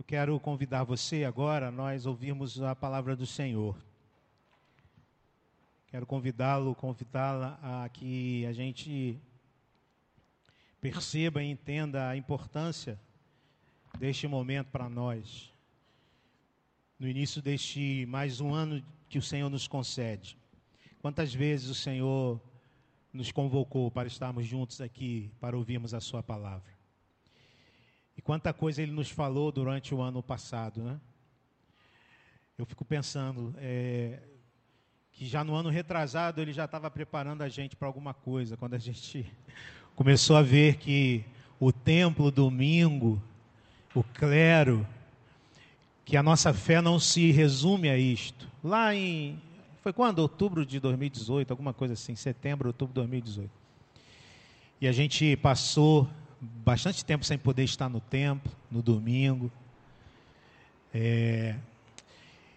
Eu quero convidar você agora a nós ouvirmos a palavra do Senhor. Quero convidá-lo, convidá-la a que a gente perceba e entenda a importância deste momento para nós. No início deste mais um ano que o Senhor nos concede. Quantas vezes o Senhor nos convocou para estarmos juntos aqui, para ouvirmos a Sua palavra. E quanta coisa Ele nos falou durante o ano passado, né? Eu fico pensando é, que já no ano retrasado Ele já estava preparando a gente para alguma coisa, quando a gente começou a ver que o templo, domingo, o clero, que a nossa fé não se resume a isto. Lá em foi quando? Outubro de 2018, alguma coisa assim, setembro, outubro de 2018. E a gente passou bastante tempo sem poder estar no templo, no domingo. É...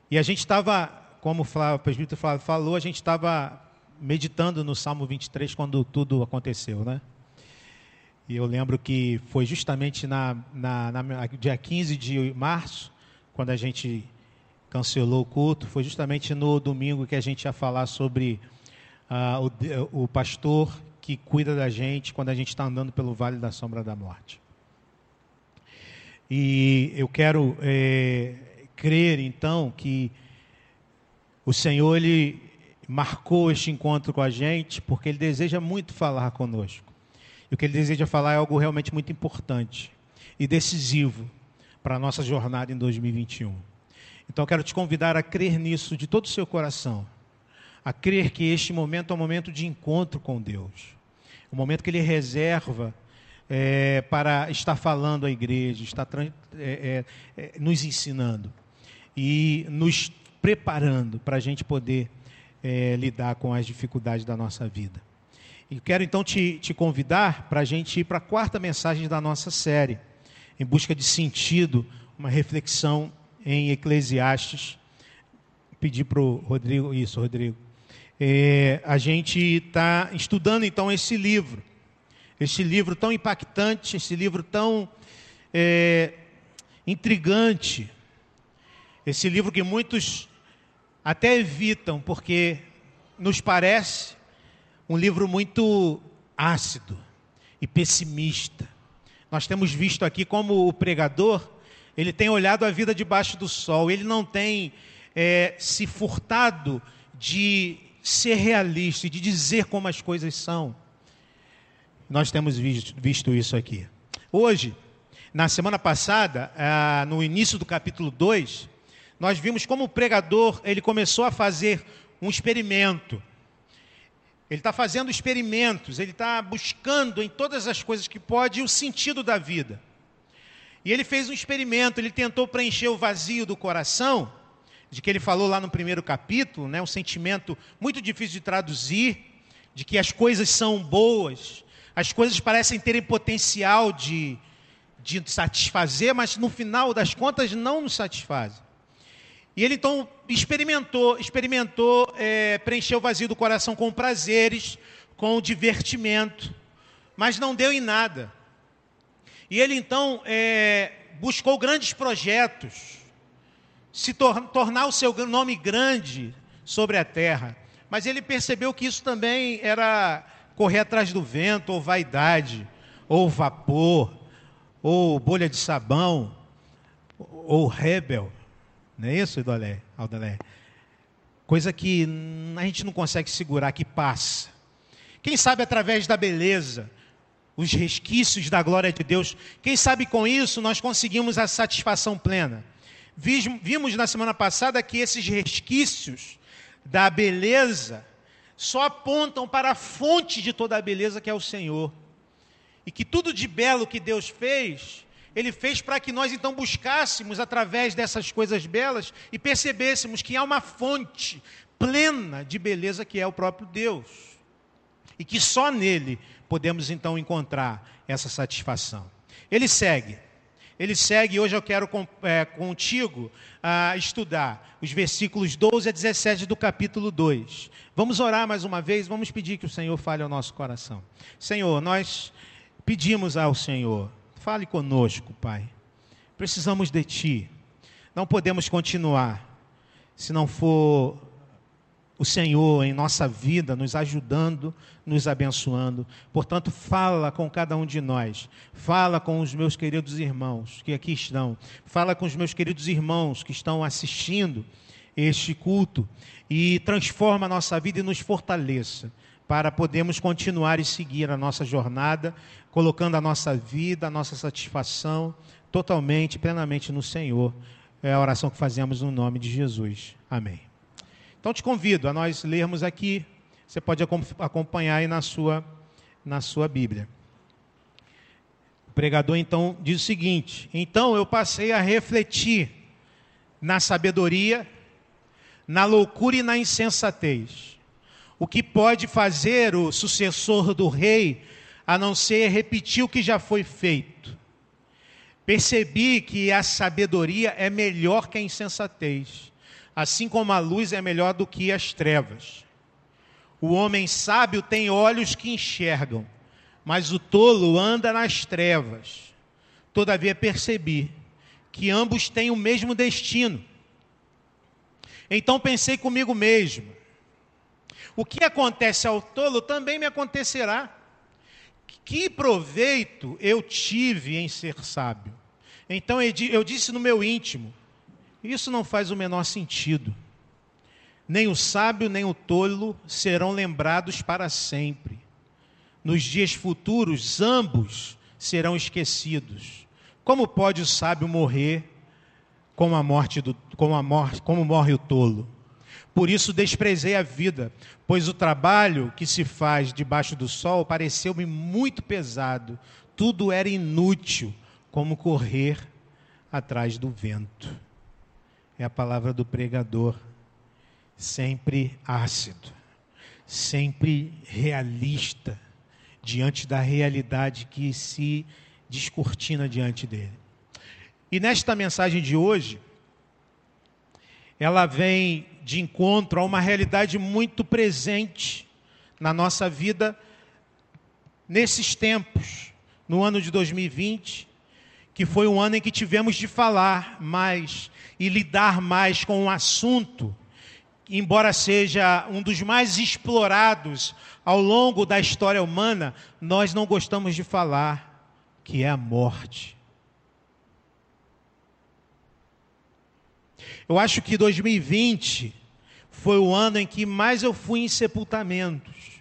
E a gente estava, como o presbítero Flávio falou, a gente estava meditando no Salmo 23 quando tudo aconteceu, né? E eu lembro que foi justamente na, na, na dia 15 de março, quando a gente cancelou o culto, foi justamente no domingo que a gente ia falar sobre uh, o, o pastor que cuida da gente quando a gente está andando pelo vale da sombra da morte. E eu quero é, crer, então, que o Senhor ele marcou este encontro com a gente porque Ele deseja muito falar conosco. E o que Ele deseja falar é algo realmente muito importante e decisivo para a nossa jornada em 2021. Então, eu quero te convidar a crer nisso de todo o seu coração. A crer que este momento é um momento de encontro com Deus. Um momento que Ele reserva é, para estar falando à igreja, estar é, é, é, nos ensinando e nos preparando para a gente poder é, lidar com as dificuldades da nossa vida. E quero então te, te convidar para a gente ir para a quarta mensagem da nossa série, em busca de sentido, uma reflexão em Eclesiastes. Pedir para o Rodrigo, isso, Rodrigo. É, a gente está estudando então esse livro, esse livro tão impactante, esse livro tão é, intrigante, esse livro que muitos até evitam, porque nos parece um livro muito ácido e pessimista. Nós temos visto aqui como o pregador ele tem olhado a vida debaixo do sol, ele não tem é, se furtado de ser realista e de dizer como as coisas são. Nós temos visto, visto isso aqui. Hoje, na semana passada, ah, no início do capítulo 2, nós vimos como o pregador ele começou a fazer um experimento. Ele está fazendo experimentos, ele está buscando em todas as coisas que pode o sentido da vida. E ele fez um experimento, ele tentou preencher o vazio do coração, de que ele falou lá no primeiro capítulo, né, um sentimento muito difícil de traduzir, de que as coisas são boas, as coisas parecem terem potencial de, de satisfazer, mas no final das contas não nos satisfazem. E ele então experimentou, experimentou é, preencher o vazio do coração com prazeres, com divertimento, mas não deu em nada. E ele então é, buscou grandes projetos, se tor tornar o seu nome grande sobre a terra. Mas ele percebeu que isso também era correr atrás do vento, ou vaidade, ou vapor, ou bolha de sabão, ou rebel. Não é isso, Idolé, Aldalé? Coisa que a gente não consegue segurar, que passa. Quem sabe através da beleza, os resquícios da glória de Deus. Quem sabe com isso nós conseguimos a satisfação plena. Vimos na semana passada que esses resquícios da beleza só apontam para a fonte de toda a beleza que é o Senhor. E que tudo de belo que Deus fez, Ele fez para que nós então buscássemos através dessas coisas belas e percebêssemos que há uma fonte plena de beleza que é o próprio Deus. E que só nele podemos então encontrar essa satisfação. Ele segue. Ele segue, hoje eu quero é, contigo uh, estudar os versículos 12 a 17 do capítulo 2. Vamos orar mais uma vez, vamos pedir que o Senhor fale ao nosso coração. Senhor, nós pedimos ao Senhor, fale conosco, Pai. Precisamos de Ti. Não podemos continuar se não for o Senhor em nossa vida nos ajudando, nos abençoando. Portanto, fala com cada um de nós. Fala com os meus queridos irmãos que aqui estão. Fala com os meus queridos irmãos que estão assistindo este culto e transforma a nossa vida e nos fortaleça para podermos continuar e seguir a nossa jornada, colocando a nossa vida, a nossa satisfação totalmente, plenamente no Senhor. É a oração que fazemos no nome de Jesus. Amém. Então te convido a nós lermos aqui, você pode acompanhar aí na sua, na sua Bíblia. O pregador então diz o seguinte: Então eu passei a refletir na sabedoria, na loucura e na insensatez. O que pode fazer o sucessor do rei a não ser repetir o que já foi feito? Percebi que a sabedoria é melhor que a insensatez assim como a luz é melhor do que as trevas. O homem sábio tem olhos que enxergam, mas o tolo anda nas trevas. Todavia percebi que ambos têm o mesmo destino. Então pensei comigo mesmo: o que acontece ao tolo também me acontecerá. Que proveito eu tive em ser sábio? Então eu disse no meu íntimo: isso não faz o menor sentido. Nem o sábio nem o tolo serão lembrados para sempre. Nos dias futuros, ambos serão esquecidos. Como pode o sábio morrer como a morte do, como, a morte, como morre o tolo? Por isso desprezei a vida, pois o trabalho que se faz debaixo do sol pareceu-me muito pesado. Tudo era inútil, como correr atrás do vento é a palavra do pregador, sempre ácido, sempre realista, diante da realidade que se descortina diante dele. E nesta mensagem de hoje, ela vem de encontro a uma realidade muito presente na nossa vida nesses tempos, no ano de 2020, que foi um ano em que tivemos de falar mais e lidar mais com o assunto, embora seja um dos mais explorados ao longo da história humana, nós não gostamos de falar, que é a morte. Eu acho que 2020 foi o ano em que mais eu fui em sepultamentos.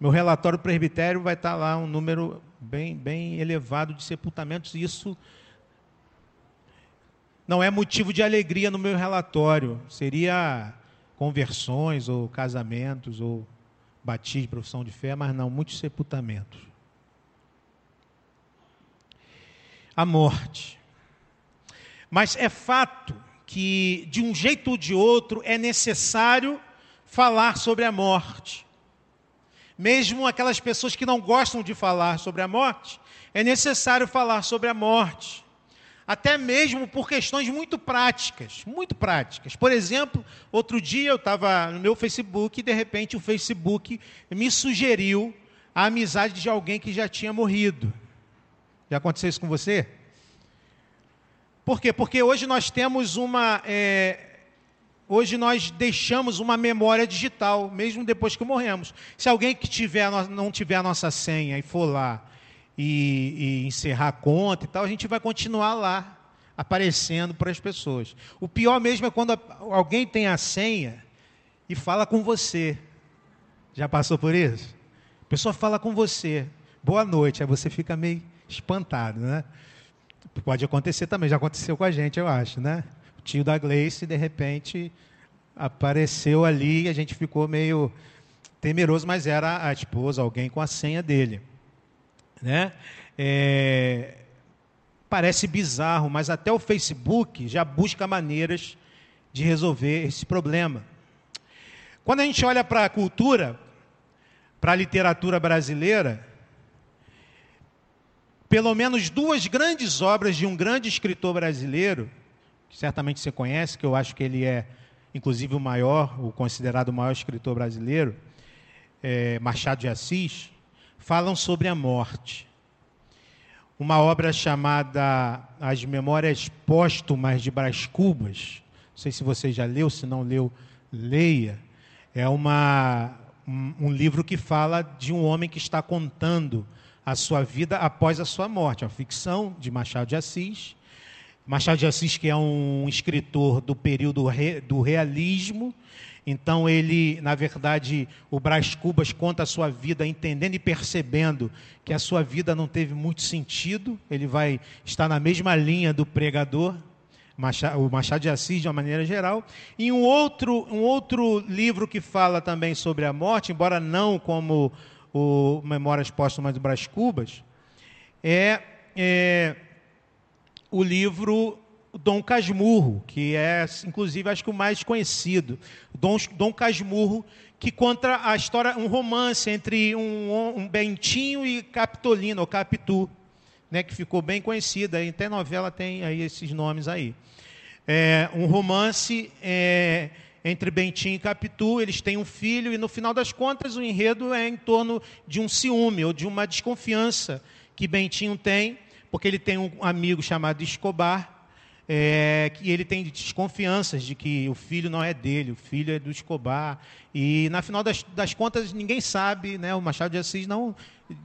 Meu relatório presbitério vai estar lá um número bem, bem elevado de sepultamentos, e isso não é motivo de alegria no meu relatório. Seria conversões ou casamentos ou batismo, profissão de fé, mas não, muitos sepultamentos. A morte. Mas é fato que, de um jeito ou de outro, é necessário falar sobre a morte mesmo aquelas pessoas que não gostam de falar sobre a morte, é necessário falar sobre a morte. Até mesmo por questões muito práticas, muito práticas. Por exemplo, outro dia eu estava no meu Facebook e de repente o Facebook me sugeriu a amizade de alguém que já tinha morrido. Já aconteceu isso com você? Por quê? Porque hoje nós temos uma. É, Hoje nós deixamos uma memória digital, mesmo depois que morremos. Se alguém que tiver, não tiver a nossa senha e for lá e, e encerrar a conta e tal, a gente vai continuar lá, aparecendo para as pessoas. O pior mesmo é quando alguém tem a senha e fala com você. Já passou por isso? A pessoa fala com você, boa noite, aí você fica meio espantado, né? Pode acontecer também, já aconteceu com a gente, eu acho, né? O tio da Gleice, de repente, apareceu ali e a gente ficou meio temeroso, mas era a esposa, alguém com a senha dele. Né? É, parece bizarro, mas até o Facebook já busca maneiras de resolver esse problema. Quando a gente olha para a cultura, para a literatura brasileira, pelo menos duas grandes obras de um grande escritor brasileiro que certamente você conhece, que eu acho que ele é, inclusive, o maior, o considerado o maior escritor brasileiro, é, Machado de Assis, falam sobre a morte. uma obra chamada As Memórias Póstumas de Brás Cubas. Não sei se você já leu, se não leu, leia. É uma, um, livro que fala de um homem que está contando a sua vida após a sua morte. É uma ficção de Machado de Assis. Machado de Assis, que é um escritor do período do realismo, então ele, na verdade, o Brás Cubas conta a sua vida entendendo e percebendo que a sua vida não teve muito sentido. Ele vai estar na mesma linha do pregador, o Machado de Assis, de uma maneira geral. E um outro, um outro livro que fala também sobre a morte, embora não como o Memórias Póstumas do Brás Cubas, é, é o livro Dom Casmurro, que é, inclusive, acho que o mais conhecido. Dom, Dom Casmurro, que conta a história, um romance entre um, um Bentinho e Capitolina, ou Capitu, né, que ficou bem conhecida. Até novela tem aí esses nomes aí. É, um romance é, entre Bentinho e Capitu, eles têm um filho, e no final das contas o enredo é em torno de um ciúme ou de uma desconfiança que Bentinho tem, porque ele tem um amigo chamado Escobar, é, que ele tem desconfianças de que o filho não é dele, o filho é do Escobar. E, na final das, das contas, ninguém sabe, né? o Machado de Assis não,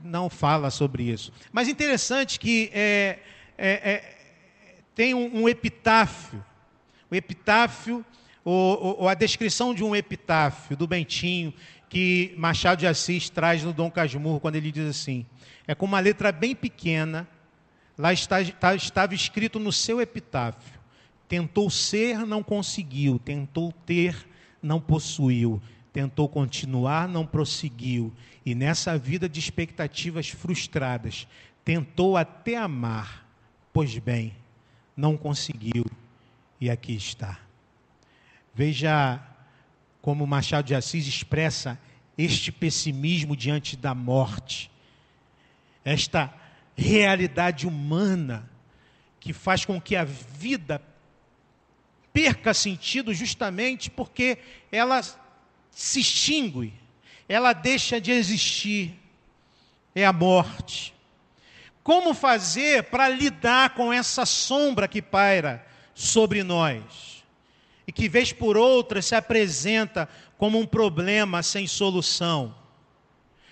não fala sobre isso. Mas interessante que é, é, é tem um, um, epitáfio, o epitáfio, ou, ou, a descrição de um epitáfio do Bentinho, que Machado de Assis traz no Dom Casmurro, quando ele diz assim: é com uma letra bem pequena, Lá está, está, estava escrito no seu epitáfio: tentou ser, não conseguiu, tentou ter, não possuiu, tentou continuar, não prosseguiu, e nessa vida de expectativas frustradas, tentou até amar, pois bem, não conseguiu, e aqui está. Veja como Machado de Assis expressa este pessimismo diante da morte, esta realidade humana que faz com que a vida perca sentido justamente porque ela se extingue, ela deixa de existir. É a morte. Como fazer para lidar com essa sombra que paira sobre nós e que, vez por outra, se apresenta como um problema sem solução?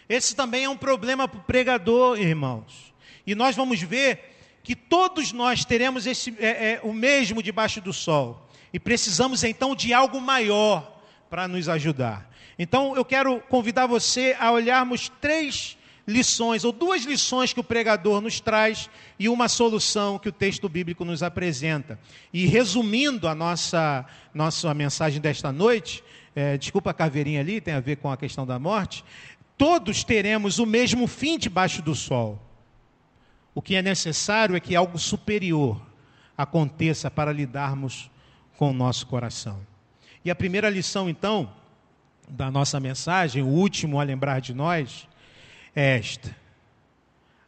Esse também é um problema para o pregador, irmãos. E nós vamos ver que todos nós teremos esse, é, é, o mesmo debaixo do sol. E precisamos então de algo maior para nos ajudar. Então eu quero convidar você a olharmos três lições, ou duas lições que o pregador nos traz e uma solução que o texto bíblico nos apresenta. E resumindo a nossa, nossa mensagem desta noite, é, desculpa a caveirinha ali, tem a ver com a questão da morte. Todos teremos o mesmo fim debaixo do sol. O que é necessário é que algo superior aconteça para lidarmos com o nosso coração. E a primeira lição, então, da nossa mensagem, o último a lembrar de nós, é esta: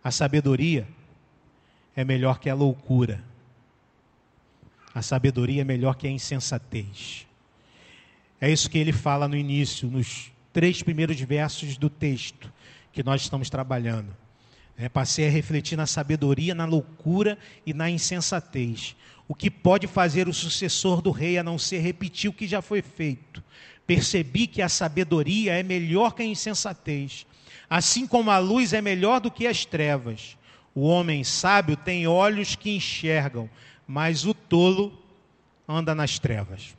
a sabedoria é melhor que a loucura, a sabedoria é melhor que a insensatez. É isso que ele fala no início, nos três primeiros versos do texto que nós estamos trabalhando. É, passei a refletir na sabedoria, na loucura e na insensatez. O que pode fazer o sucessor do rei a não ser repetir o que já foi feito. Percebi que a sabedoria é melhor que a insensatez, assim como a luz é melhor do que as trevas. O homem sábio tem olhos que enxergam, mas o tolo anda nas trevas.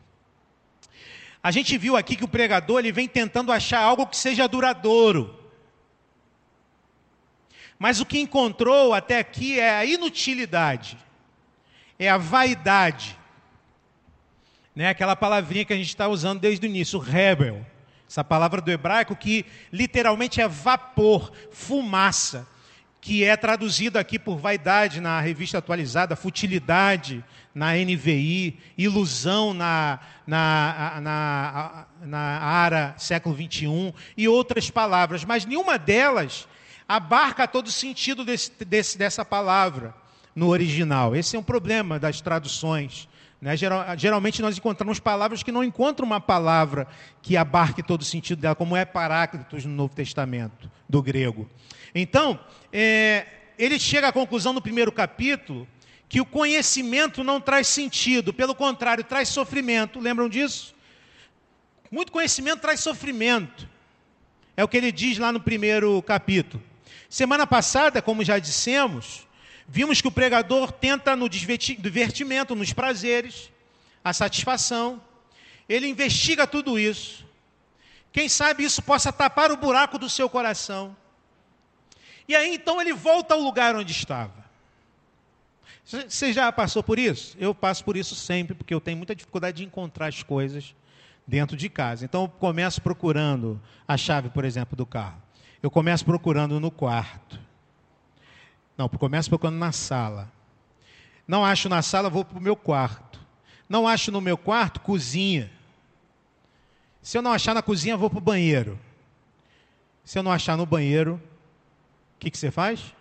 A gente viu aqui que o pregador ele vem tentando achar algo que seja duradouro. Mas o que encontrou até aqui é a inutilidade, é a vaidade. Né? Aquela palavrinha que a gente está usando desde o início, rebel. Essa palavra do hebraico que literalmente é vapor, fumaça, que é traduzido aqui por vaidade na revista atualizada, futilidade na NVI, ilusão na, na, na, na ARA século 21 e outras palavras, mas nenhuma delas abarca todo o sentido desse, desse, dessa palavra no original. Esse é um problema das traduções. Né? Geral, geralmente nós encontramos palavras que não encontram uma palavra que abarque todo o sentido dela, como é Paráclitos no Novo Testamento, do grego. Então, é, ele chega à conclusão no primeiro capítulo que o conhecimento não traz sentido, pelo contrário, traz sofrimento. Lembram disso? Muito conhecimento traz sofrimento. É o que ele diz lá no primeiro capítulo. Semana passada, como já dissemos, vimos que o pregador tenta no divertimento, nos prazeres, a satisfação. Ele investiga tudo isso. Quem sabe isso possa tapar o buraco do seu coração. E aí então ele volta ao lugar onde estava. Você já passou por isso? Eu passo por isso sempre, porque eu tenho muita dificuldade de encontrar as coisas dentro de casa. Então eu começo procurando a chave, por exemplo, do carro. Eu começo procurando no quarto. Não, começo procurando na sala. Não acho na sala, vou para o meu quarto. Não acho no meu quarto, cozinha. Se eu não achar na cozinha, vou para o banheiro. Se eu não achar no banheiro, o que, que você faz?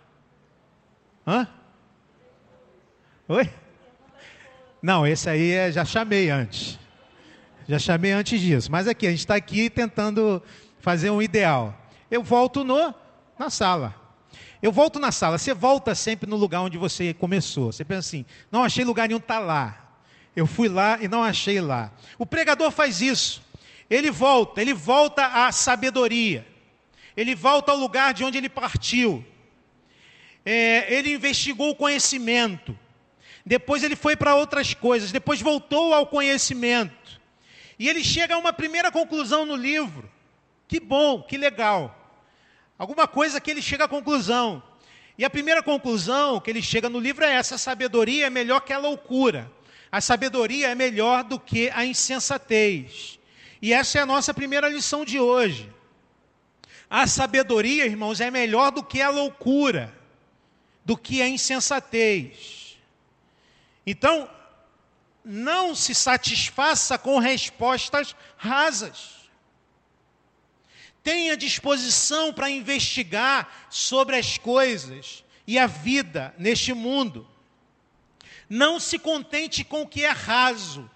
Hã? Oi? Não, esse aí é, já chamei antes. Já chamei antes disso. Mas aqui, a gente está aqui tentando fazer um ideal. Eu volto no, na sala. Eu volto na sala. Você volta sempre no lugar onde você começou. Você pensa assim: não achei lugar nenhum, está lá. Eu fui lá e não achei lá. O pregador faz isso. Ele volta, ele volta à sabedoria. Ele volta ao lugar de onde ele partiu. É, ele investigou o conhecimento. Depois ele foi para outras coisas. Depois voltou ao conhecimento. E ele chega a uma primeira conclusão no livro. Que bom, que legal. Alguma coisa que ele chega à conclusão. E a primeira conclusão que ele chega no livro é essa: a sabedoria é melhor que a loucura. A sabedoria é melhor do que a insensatez. E essa é a nossa primeira lição de hoje. A sabedoria, irmãos, é melhor do que a loucura, do que a insensatez. Então, não se satisfaça com respostas rasas. Tenha disposição para investigar sobre as coisas e a vida neste mundo. Não se contente com o que é raso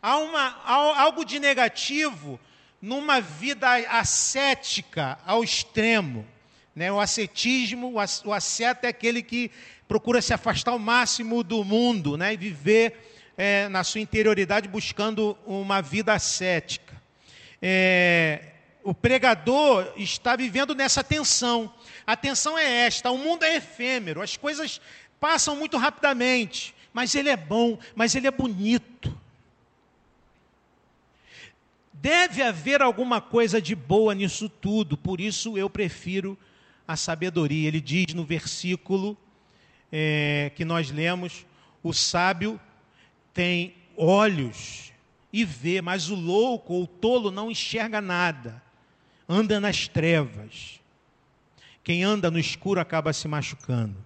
Há, uma, há algo de negativo numa vida ascética ao extremo. Né? O ascetismo, o asceta é aquele que procura se afastar ao máximo do mundo né? e viver é, na sua interioridade buscando uma vida ascética. É, o pregador está vivendo nessa tensão. A tensão é esta: o mundo é efêmero, as coisas passam muito rapidamente, mas ele é bom, mas ele é bonito. Deve haver alguma coisa de boa nisso tudo, por isso eu prefiro a sabedoria. Ele diz no versículo é, que nós lemos: o sábio tem olhos e vê, mas o louco ou o tolo não enxerga nada, anda nas trevas. Quem anda no escuro acaba se machucando.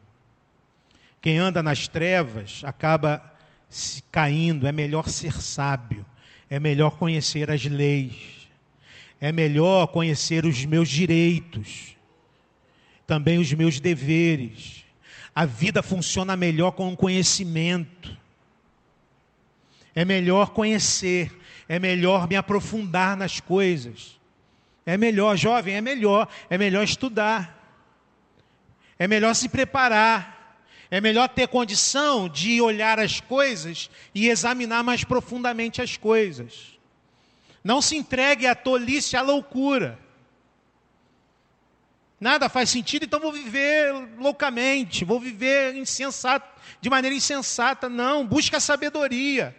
Quem anda nas trevas acaba se caindo. É melhor ser sábio é melhor conhecer as leis, é melhor conhecer os meus direitos, também os meus deveres. A vida funciona melhor com o conhecimento. É melhor conhecer, é melhor me aprofundar nas coisas. É melhor, jovem, é melhor, é melhor estudar. É melhor se preparar. É melhor ter condição de olhar as coisas e examinar mais profundamente as coisas. Não se entregue à tolice, à loucura. Nada faz sentido, então vou viver loucamente, vou viver insensato, de maneira insensata. Não, busque a sabedoria.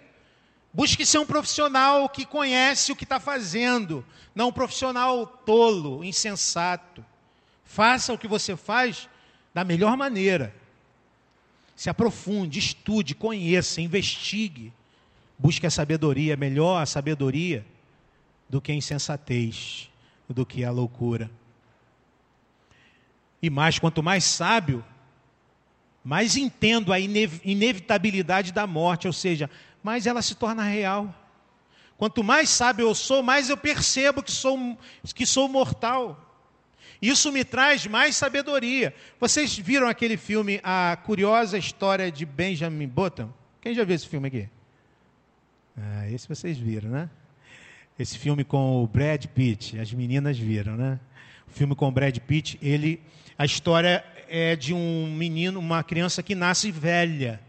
Busque ser um profissional que conhece o que está fazendo, não um profissional tolo, insensato. Faça o que você faz da melhor maneira. Se aprofunde, estude, conheça, investigue. Busque a sabedoria, melhor a sabedoria do que a insensatez, do que a loucura. E mais, quanto mais sábio, mais entendo a inevitabilidade da morte, ou seja, mais ela se torna real. Quanto mais sábio eu sou, mais eu percebo que sou, que sou mortal. Isso me traz mais sabedoria. Vocês viram aquele filme, A Curiosa História de Benjamin Button? Quem já viu esse filme aqui? Ah, esse vocês viram, né? Esse filme com o Brad Pitt, as meninas viram, né? O filme com o Brad Pitt, ele, a história é de um menino, uma criança que nasce velha.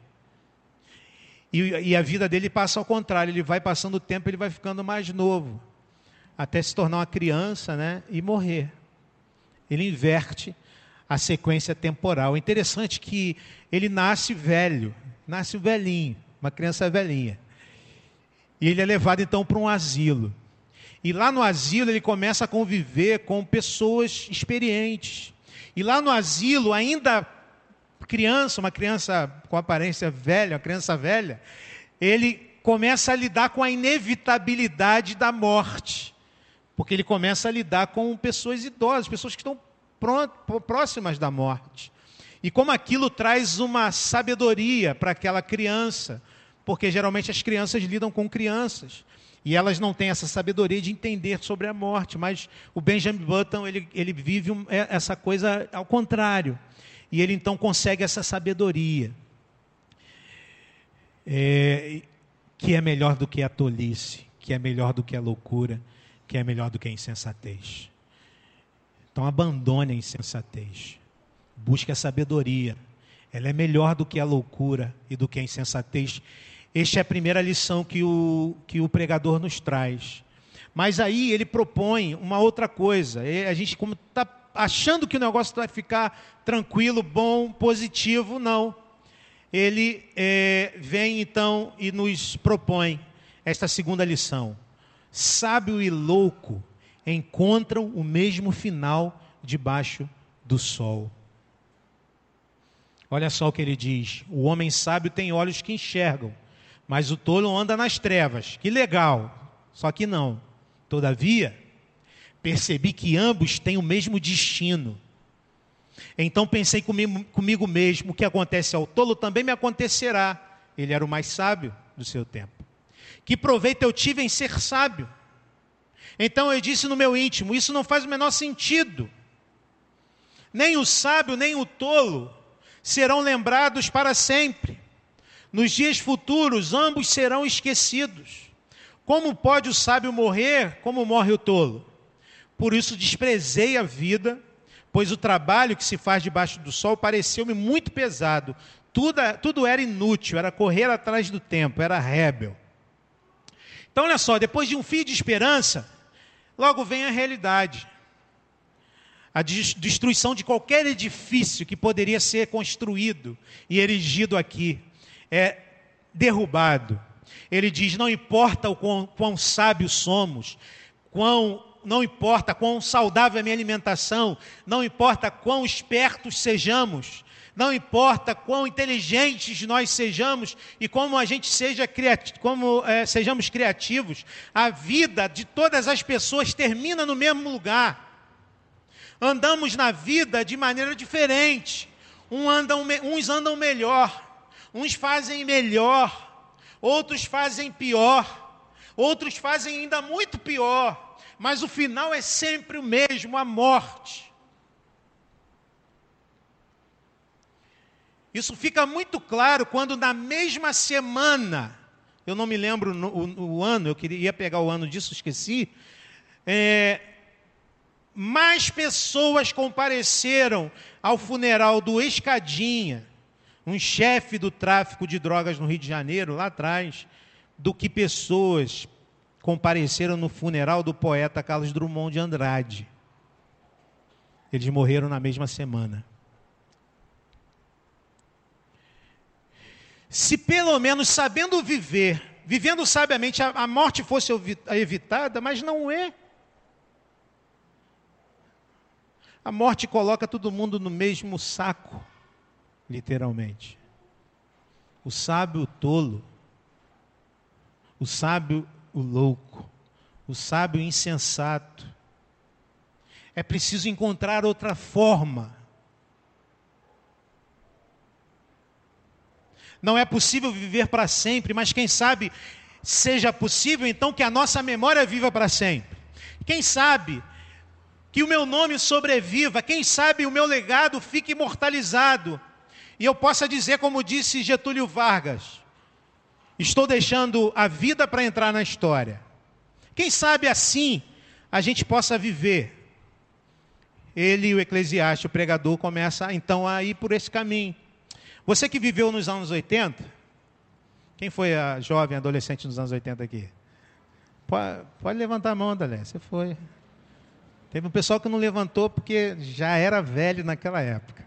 E, e, a vida dele passa ao contrário, ele vai passando o tempo, ele vai ficando mais novo, até se tornar uma criança né, e morrer. Ele inverte a sequência temporal. É interessante que ele nasce velho, nasce velhinho, uma criança velhinha. E ele é levado então para um asilo. E lá no asilo ele começa a conviver com pessoas experientes. E lá no asilo, ainda criança, uma criança com aparência velha, uma criança velha, ele começa a lidar com a inevitabilidade da morte. Porque ele começa a lidar com pessoas idosas, pessoas que estão próximas da morte. E como aquilo traz uma sabedoria para aquela criança, porque geralmente as crianças lidam com crianças. E elas não têm essa sabedoria de entender sobre a morte, mas o Benjamin Button ele, ele vive um, é, essa coisa ao contrário. E ele então consegue essa sabedoria, é, que é melhor do que a tolice, que é melhor do que a loucura, que é melhor do que a insensatez. Então abandone a insensatez. Busque a sabedoria. Ela é melhor do que a loucura e do que a insensatez. Esta é a primeira lição que o, que o pregador nos traz. Mas aí ele propõe uma outra coisa. A gente, como está achando que o negócio vai ficar tranquilo, bom, positivo, não. Ele é, vem então e nos propõe esta segunda lição. Sábio e louco encontram o mesmo final debaixo do sol. Olha só o que ele diz: o homem sábio tem olhos que enxergam, mas o tolo anda nas trevas. Que legal, só que não. Todavia, percebi que ambos têm o mesmo destino. Então pensei comigo, comigo mesmo: o que acontece ao tolo também me acontecerá. Ele era o mais sábio do seu tempo. Que proveito eu tive em ser sábio? Então eu disse no meu íntimo: Isso não faz o menor sentido. Nem o sábio, nem o tolo serão lembrados para sempre. Nos dias futuros, ambos serão esquecidos. Como pode o sábio morrer como morre o tolo? Por isso desprezei a vida, pois o trabalho que se faz debaixo do sol pareceu-me muito pesado. Tudo, tudo era inútil, era correr atrás do tempo, era rebel. Então, olha só, depois de um fio de esperança, Logo vem a realidade. A destruição de qualquer edifício que poderia ser construído e erigido aqui é derrubado. Ele diz: não importa o quão, quão sábios somos, quão, não importa quão saudável é a minha alimentação, não importa quão espertos sejamos, não importa quão inteligentes nós sejamos e como a gente seja criativo, como é, sejamos criativos, a vida de todas as pessoas termina no mesmo lugar. Andamos na vida de maneira diferente. Um andam, uns andam melhor, uns fazem melhor, outros fazem pior, outros fazem ainda muito pior, mas o final é sempre o mesmo a morte. Isso fica muito claro quando na mesma semana, eu não me lembro o, o, ano, eu queria pegar o ano disso, esqueci. É, mais pessoas compareceram ao funeral do Escadinha, um chefe do tráfico de drogas no Rio de Janeiro, lá atrás, do que pessoas compareceram no funeral do poeta Carlos Drummond de Andrade. Eles morreram na mesma semana. Se pelo menos sabendo viver, vivendo sabiamente, a, morte fosse evitada, mas não é. A morte coloca todo mundo no mesmo saco, literalmente. O sábio, o tolo. O sábio, o louco. O sábio, o insensato. É preciso encontrar outra forma Não é possível viver para sempre, mas quem sabe seja possível então que a nossa memória viva para sempre. Quem sabe que o meu nome sobreviva, quem sabe o meu legado fique imortalizado. E eu possa dizer, como disse Getúlio Vargas: estou deixando a vida para entrar na história. Quem sabe assim a gente possa viver. ele, o eclesiástico, o pregador, começa então a ir por esse caminho. Você que viveu nos anos 80, quem foi a jovem adolescente nos anos 80 aqui? Pode, pode levantar a mão, Andalé, você foi. Teve um pessoal que não levantou porque já era velho naquela época.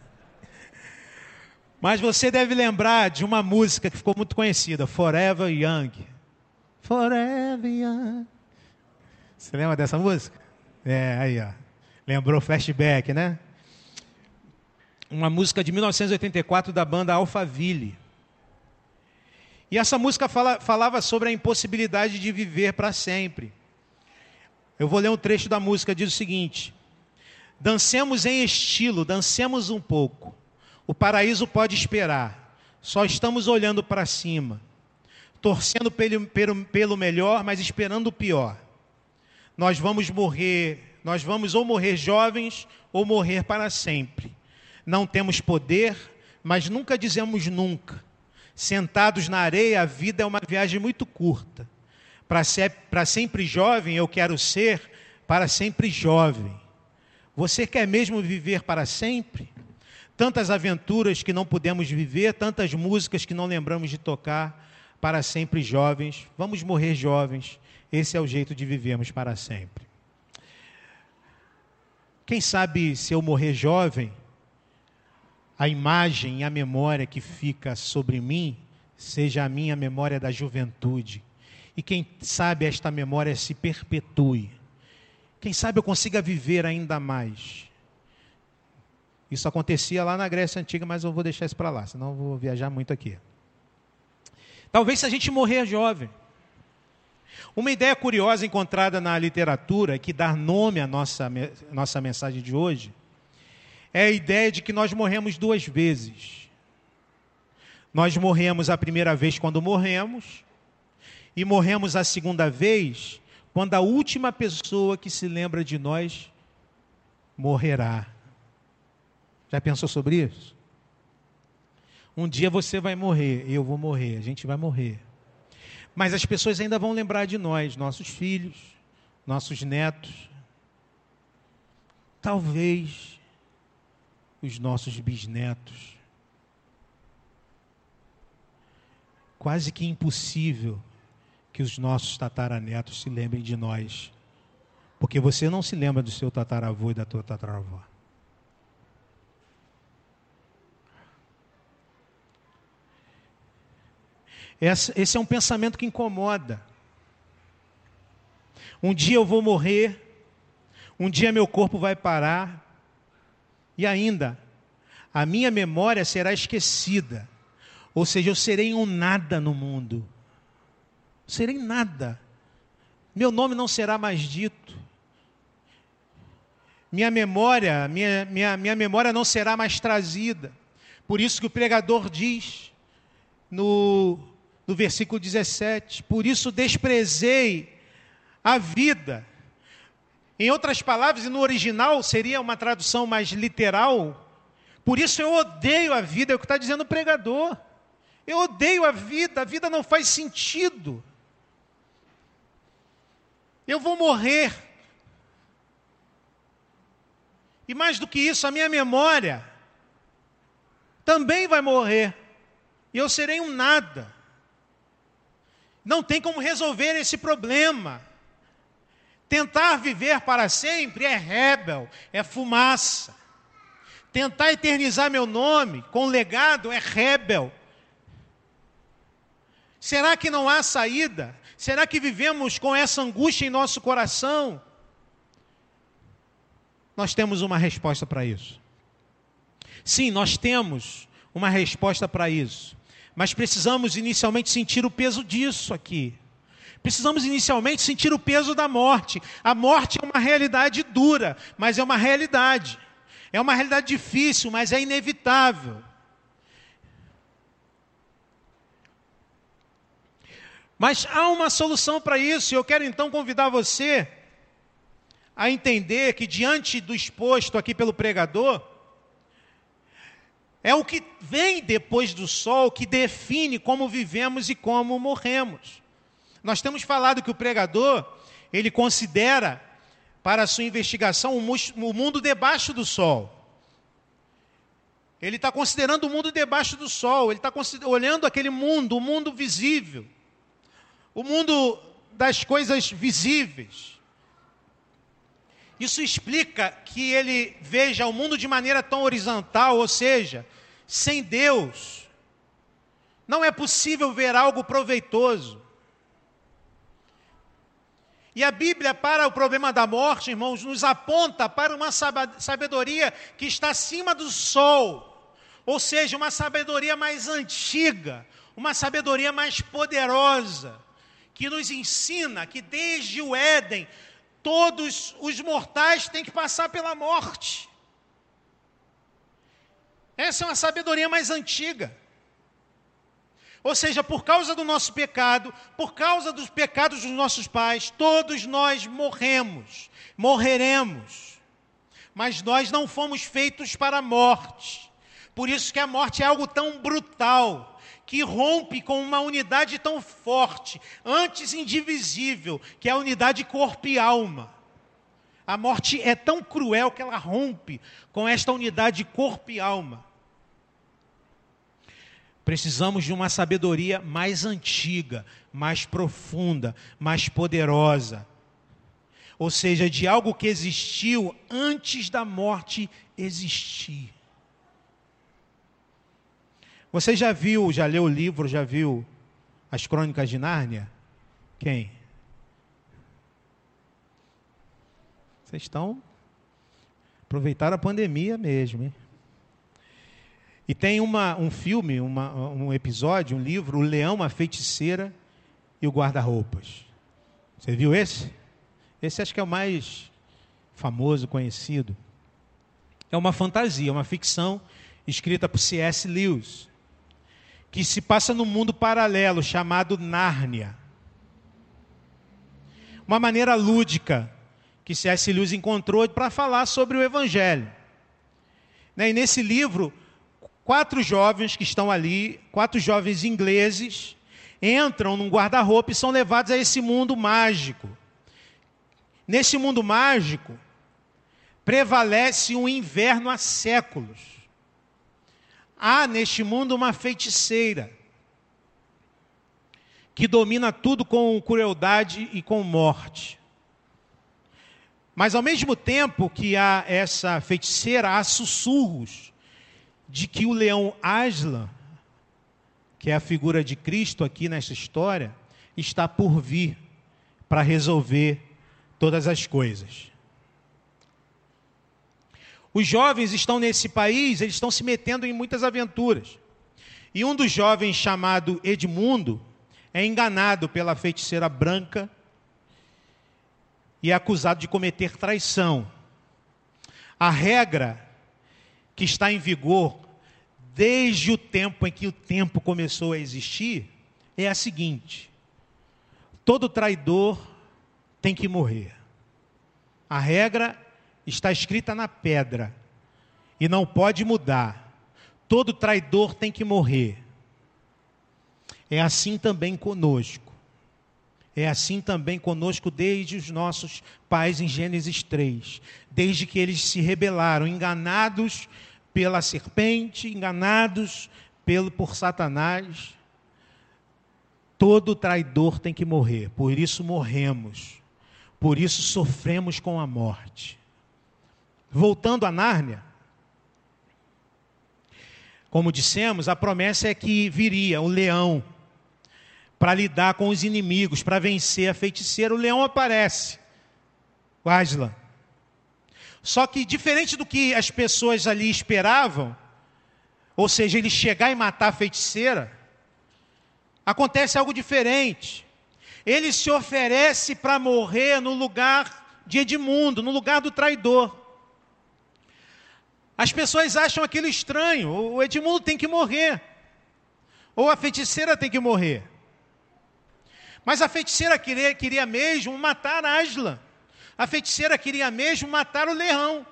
Mas você deve lembrar de uma música que ficou muito conhecida, Forever Young. Forever Young. Você lembra dessa música? É, aí, ó. Lembrou flashback, né? Uma música de 1984 da banda Alphaville. E essa música fala, falava sobre a impossibilidade de viver para sempre. Eu vou ler um trecho da música, diz o seguinte: Dancemos em estilo, dancemos um pouco. O paraíso pode esperar. Só estamos olhando para cima, torcendo pelo, pelo, pelo melhor, mas esperando o pior nós vamos morrer, nós vamos ou morrer jovens ou morrer para sempre. Não temos poder, mas nunca dizemos nunca. Sentados na areia, a vida é uma viagem muito curta. Para para sempre jovem, eu quero ser para sempre jovem. Você quer mesmo viver para sempre? Tantas aventuras que não podemos viver, tantas músicas que não lembramos de tocar, para sempre jovens. Vamos morrer jovens esse é o jeito de vivermos para sempre. Quem sabe se eu morrer jovem, a imagem e a memória que fica sobre mim seja a minha memória da juventude. E quem sabe esta memória se perpetue. Quem sabe eu consiga viver ainda mais. Isso acontecia lá na Grécia Antiga, mas eu vou deixar isso para lá, senão eu vou viajar muito aqui. Talvez se a gente morrer jovem, uma ideia curiosa encontrada na literatura, que dá nome à nossa, nossa mensagem de hoje, é a ideia de que nós morremos duas vezes. Nós morremos a primeira vez quando morremos, e morremos a segunda vez quando a última pessoa que se lembra de nós morrerá. Já pensou sobre isso? Um dia você vai morrer, eu vou morrer, a gente vai morrer. Mas as pessoas ainda vão lembrar de nós, nossos filhos, nossos netos, talvez os nossos bisnetos. Quase que impossível que os nossos tataranetos se lembrem de nós, porque você não se lembra do seu tataravô e da tua tataravó. Esse é um pensamento que incomoda. Um dia eu vou morrer, um dia meu corpo vai parar, e ainda, a minha memória será esquecida. Ou seja, eu serei um nada no mundo. Serei nada. Meu nome não será mais dito. Minha memória, minha, minha, minha memória não será mais trazida. Por isso que o pregador diz no no versículo 17: Por isso desprezei a vida. Em outras palavras, e no original seria uma tradução mais literal, por isso eu odeio a vida, é o que está dizendo o pregador. Eu odeio a vida, a vida não faz sentido. Eu vou morrer. E mais do que isso, a minha memória também vai morrer. E eu serei um nada. Não tem como resolver esse problema. Tentar viver para sempre é rebel, é fumaça. Tentar eternizar meu nome com legado é rebel. Será que não há saída? Será que vivemos com essa angústia em nosso coração? Nós temos uma resposta para isso. Sim, nós temos uma resposta para isso. Mas precisamos inicialmente sentir o peso disso aqui. Precisamos inicialmente sentir o peso da morte. A morte é uma realidade dura, mas é uma realidade. É uma realidade difícil, mas é inevitável. Mas há uma solução para isso, e eu quero então convidar você a entender que, diante do exposto aqui pelo pregador, é o que vem depois do sol que define como vivemos e como morremos. Nós temos falado que o pregador, ele considera para a sua investigação o mundo debaixo do sol. Ele está considerando o mundo debaixo do sol, ele está olhando aquele mundo, o mundo visível, o mundo das coisas visíveis. Isso explica que ele veja o mundo de maneira tão horizontal, ou seja, sem Deus, não é possível ver algo proveitoso. E a Bíblia, para o problema da morte, irmãos, nos aponta para uma sabedoria que está acima do sol ou seja, uma sabedoria mais antiga, uma sabedoria mais poderosa, que nos ensina que desde o Éden, todos os mortais têm que passar pela morte. Essa é uma sabedoria mais antiga. Ou seja, por causa do nosso pecado, por causa dos pecados dos nossos pais, todos nós morremos, morreremos. Mas nós não fomos feitos para a morte. Por isso que a morte é algo tão brutal, que rompe com uma unidade tão forte, antes indivisível, que é a unidade corpo e alma. A morte é tão cruel que ela rompe com esta unidade corpo e alma. Precisamos de uma sabedoria mais antiga, mais profunda, mais poderosa. Ou seja, de algo que existiu antes da morte existir. Você já viu, já leu o livro, já viu as crônicas de Nárnia? Quem? Vocês estão aproveitaram a pandemia mesmo, hein? E tem uma, um filme, uma, um episódio, um livro, O Leão, a Feiticeira e o Guarda-Roupas. Você viu esse? Esse acho que é o mais famoso, conhecido. É uma fantasia, uma ficção escrita por C.S. Lewis que se passa num mundo paralelo chamado Nárnia. Uma maneira lúdica que C.S. Lewis encontrou para falar sobre o Evangelho. Né, e nesse livro, quatro jovens que estão ali, quatro jovens ingleses, entram num guarda-roupa e são levados a esse mundo mágico. Nesse mundo mágico, prevalece um inverno há séculos há neste mundo uma feiticeira que domina tudo com crueldade e com morte. Mas ao mesmo tempo que há essa feiticeira, há sussurros de que o leão Aslan, que é a figura de Cristo aqui nessa história, está por vir para resolver todas as coisas. Os jovens estão nesse país, eles estão se metendo em muitas aventuras. E um dos jovens, chamado Edmundo, é enganado pela feiticeira branca e é acusado de cometer traição. A regra que está em vigor desde o tempo em que o tempo começou a existir é a seguinte: todo traidor tem que morrer. A regra está escrita na pedra e não pode mudar. Todo traidor tem que morrer. É assim também conosco. É assim também conosco desde os nossos pais em Gênesis 3, desde que eles se rebelaram, enganados pela serpente, enganados pelo por Satanás. Todo traidor tem que morrer, por isso morremos, por isso sofremos com a morte. Voltando a Nárnia, como dissemos, a promessa é que viria o leão para lidar com os inimigos, para vencer a feiticeira. O leão aparece, o Aslan. Só que, diferente do que as pessoas ali esperavam, ou seja, ele chegar e matar a feiticeira, acontece algo diferente. Ele se oferece para morrer no lugar de Edmundo, no lugar do traidor. As pessoas acham aquilo estranho. O Edmundo tem que morrer. Ou a feiticeira tem que morrer. Mas a feiticeira queria, queria mesmo matar Aslan. A feiticeira queria mesmo matar o leão.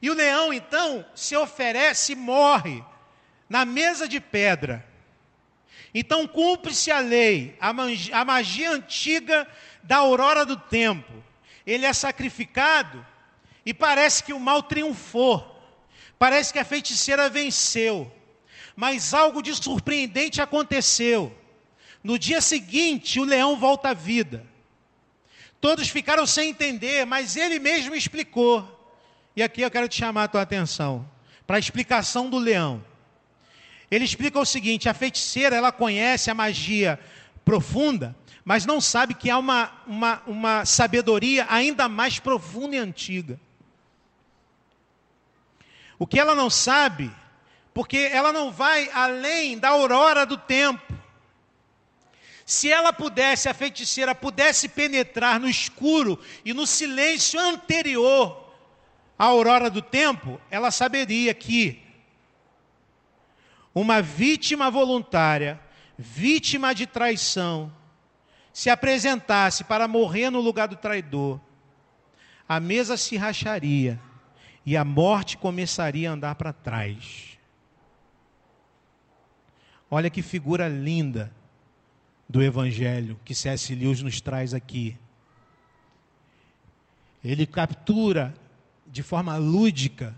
E o leão, então, se oferece e morre na mesa de pedra. Então, cumpre-se a lei, a a magia antiga da aurora do tempo. ele é sacrificado e parece que o mal triunfou. Parece que a feiticeira venceu. Mas algo de surpreendente aconteceu. No dia seguinte, o leão volta à vida. Todos ficaram sem entender, mas ele mesmo explicou. E aqui eu quero te chamar a tua atenção para a explicação do leão. Ele explica o seguinte: a feiticeira ela conhece a magia profunda, mas não sabe que há uma, uma, uma sabedoria ainda mais profunda e antiga. O que ela não sabe, porque ela não vai além da aurora do tempo. Se ela pudesse, a feiticeira pudesse penetrar no escuro e no silêncio anterior à aurora do tempo, ela saberia que uma vítima voluntária, vítima de traição, se apresentasse para morrer no lugar do traidor, a mesa se racharia e a morte começaria a andar para trás. Olha que figura linda do Evangelho que C.S. Lewis nos traz aqui. Ele captura de forma lúdica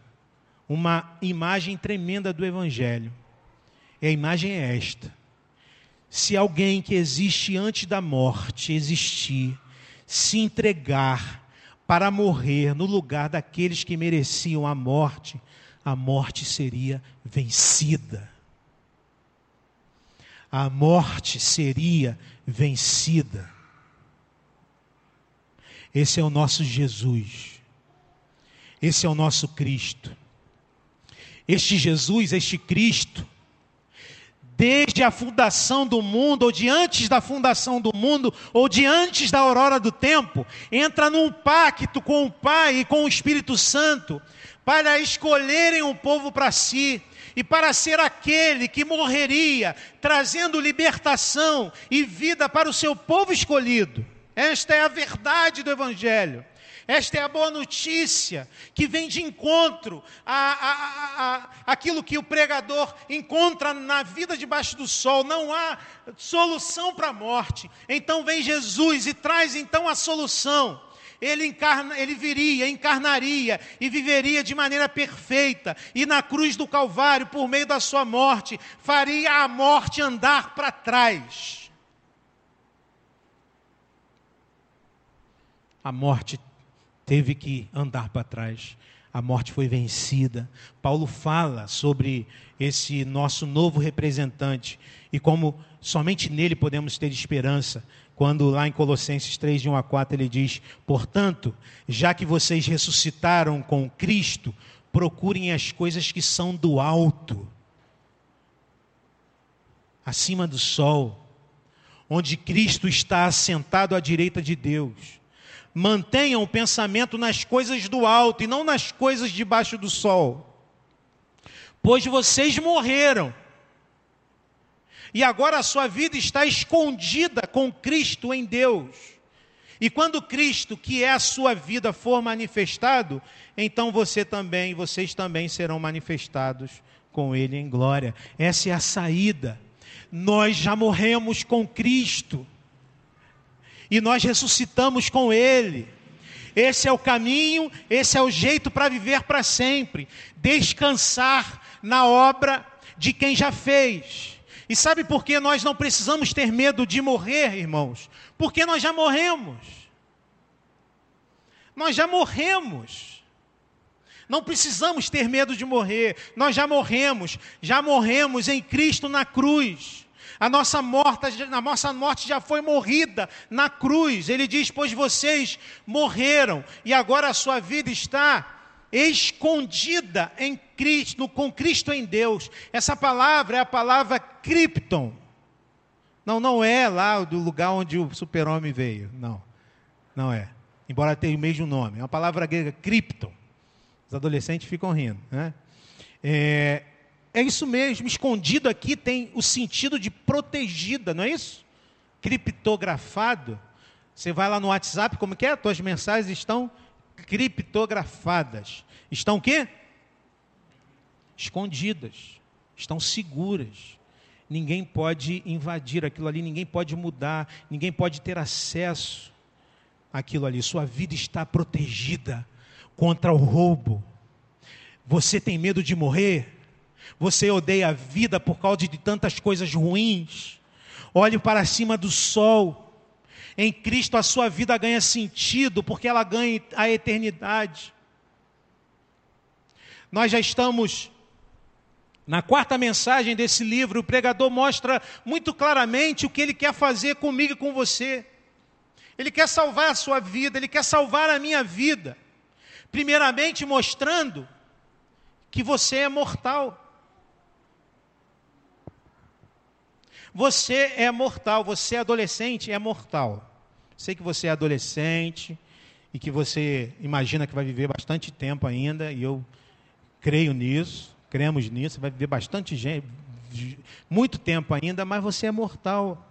uma imagem tremenda do Evangelho. E a imagem é esta: se alguém que existe antes da morte existir, se entregar para morrer no lugar daqueles que mereciam a morte, a morte seria vencida. A morte seria vencida. Esse é o nosso Jesus. Esse é o nosso Cristo. Este Jesus, este Cristo, desde a fundação do mundo, ou de antes da fundação do mundo, ou de antes da aurora do tempo, entra num pacto com o Pai e com o Espírito Santo, para escolherem um povo para si, e para ser aquele que morreria, trazendo libertação e vida para o seu povo escolhido. Esta é a verdade do Evangelho. Esta é a boa notícia que vem de encontro a, aquilo que o pregador encontra na vida debaixo do sol. Não há solução para a morte. Então vem Jesus e traz então a solução. Ele, encarna, ele viria, encarnaria e viveria de maneira perfeita, e na cruz do Calvário, por meio da sua morte, faria a morte andar para trás. A morte teve que andar para trás. A morte foi vencida. Paulo fala sobre esse nosso novo representante e como somente nele podemos ter esperança. Quando lá em Colossenses 3, de 1 a 4, ele diz: Portanto, já que vocês ressuscitaram com Cristo, procurem as coisas que são do alto, acima do sol, onde Cristo está assentado à direita de Deus mantenham o pensamento nas coisas do alto e não nas coisas debaixo do sol. Pois vocês morreram. E agora a sua vida está escondida com Cristo em Deus. E quando Cristo, que é a sua vida, for manifestado, então você também, vocês também serão manifestados com Ele em glória. Essa é a saída. Nós já morremos com Cristo e nós ressuscitamos com Ele. Esse é o caminho, esse é o jeito para viver para sempre. Descansar na obra de quem já fez. E sabe por que nós não precisamos ter medo de morrer, irmãos? Porque nós já morremos. Nós já morremos. Não precisamos ter medo de morrer. Nós já morremos. Já morremos em Cristo na cruz. A nossa, morta, a nossa morte já foi morrida na cruz. Ele diz: Pois vocês morreram e agora a sua vida está escondida em Cristo, com Cristo em Deus. Essa palavra é a palavra cripton. Não, não é lá do lugar onde o super-homem veio. Não, não é. Embora tenha o mesmo nome. É uma palavra grega, cripton. Os adolescentes ficam rindo. Né? É, é isso mesmo, escondido aqui tem o sentido de protegida, não é isso? Criptografado. Você vai lá no WhatsApp, como que é? Tuas mensagens estão criptografadas. Estão o quê? Escondidas. Estão seguras. Ninguém pode invadir aquilo ali, ninguém pode mudar, ninguém pode ter acesso. aquilo ali. Sua vida está protegida contra o roubo. Você tem medo de morrer? Você odeia a vida por causa de tantas coisas ruins? Olhe para cima do sol. Em Cristo a sua vida ganha sentido, porque ela ganha a eternidade. Nós já estamos na quarta mensagem desse livro, o pregador mostra muito claramente o que ele quer fazer comigo e com você. Ele quer salvar a sua vida, ele quer salvar a minha vida. Primeiramente, mostrando que você é mortal. Você é mortal, você é adolescente, é mortal. Sei que você é adolescente e que você imagina que vai viver bastante tempo ainda, e eu creio nisso, cremos nisso, vai viver bastante gente, muito tempo ainda, mas você é mortal.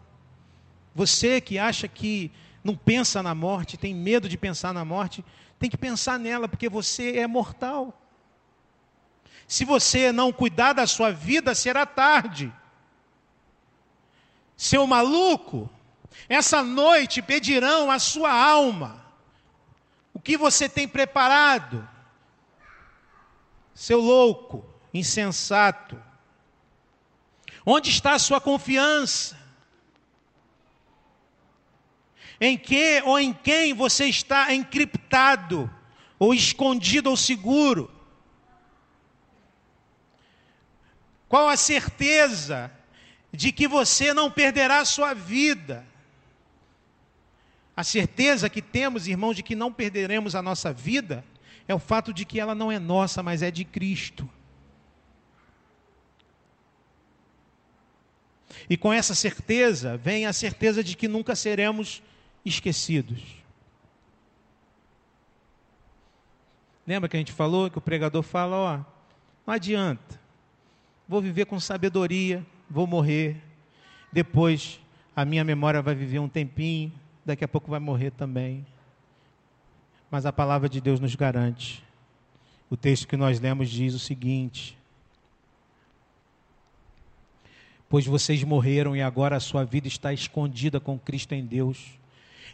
Você que acha que não pensa na morte, tem medo de pensar na morte, tem que pensar nela, porque você é mortal. Se você não cuidar da sua vida, será tarde. Seu maluco, essa noite pedirão a sua alma. O que você tem preparado? Seu louco, insensato. Onde está a sua confiança? Em que ou em quem você está encriptado, ou escondido ou seguro? Qual a certeza de que você não perderá a sua vida. A certeza que temos, irmãos, de que não perderemos a nossa vida é o fato de que ela não é nossa, mas é de Cristo. E com essa certeza vem a certeza de que nunca seremos esquecidos. Lembra que a gente falou que o pregador fala, ó, não adianta. Vou viver com sabedoria, vou morrer, depois a minha memória vai viver um tempinho, daqui a pouco vai morrer também. Mas a palavra de Deus nos garante. O texto que nós lemos diz o seguinte: Pois vocês morreram e agora a sua vida está escondida com Cristo em Deus.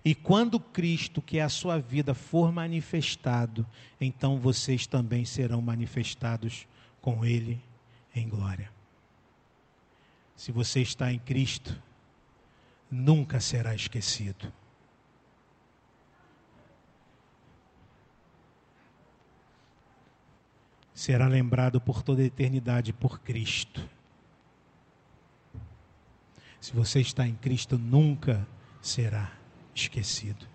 E quando Cristo, que é a sua vida, for manifestado, então vocês também serão manifestados com Ele em glória. Se você está em Cristo, nunca será esquecido. Será lembrado por toda a eternidade por Cristo. Se você está em Cristo, nunca será esquecido.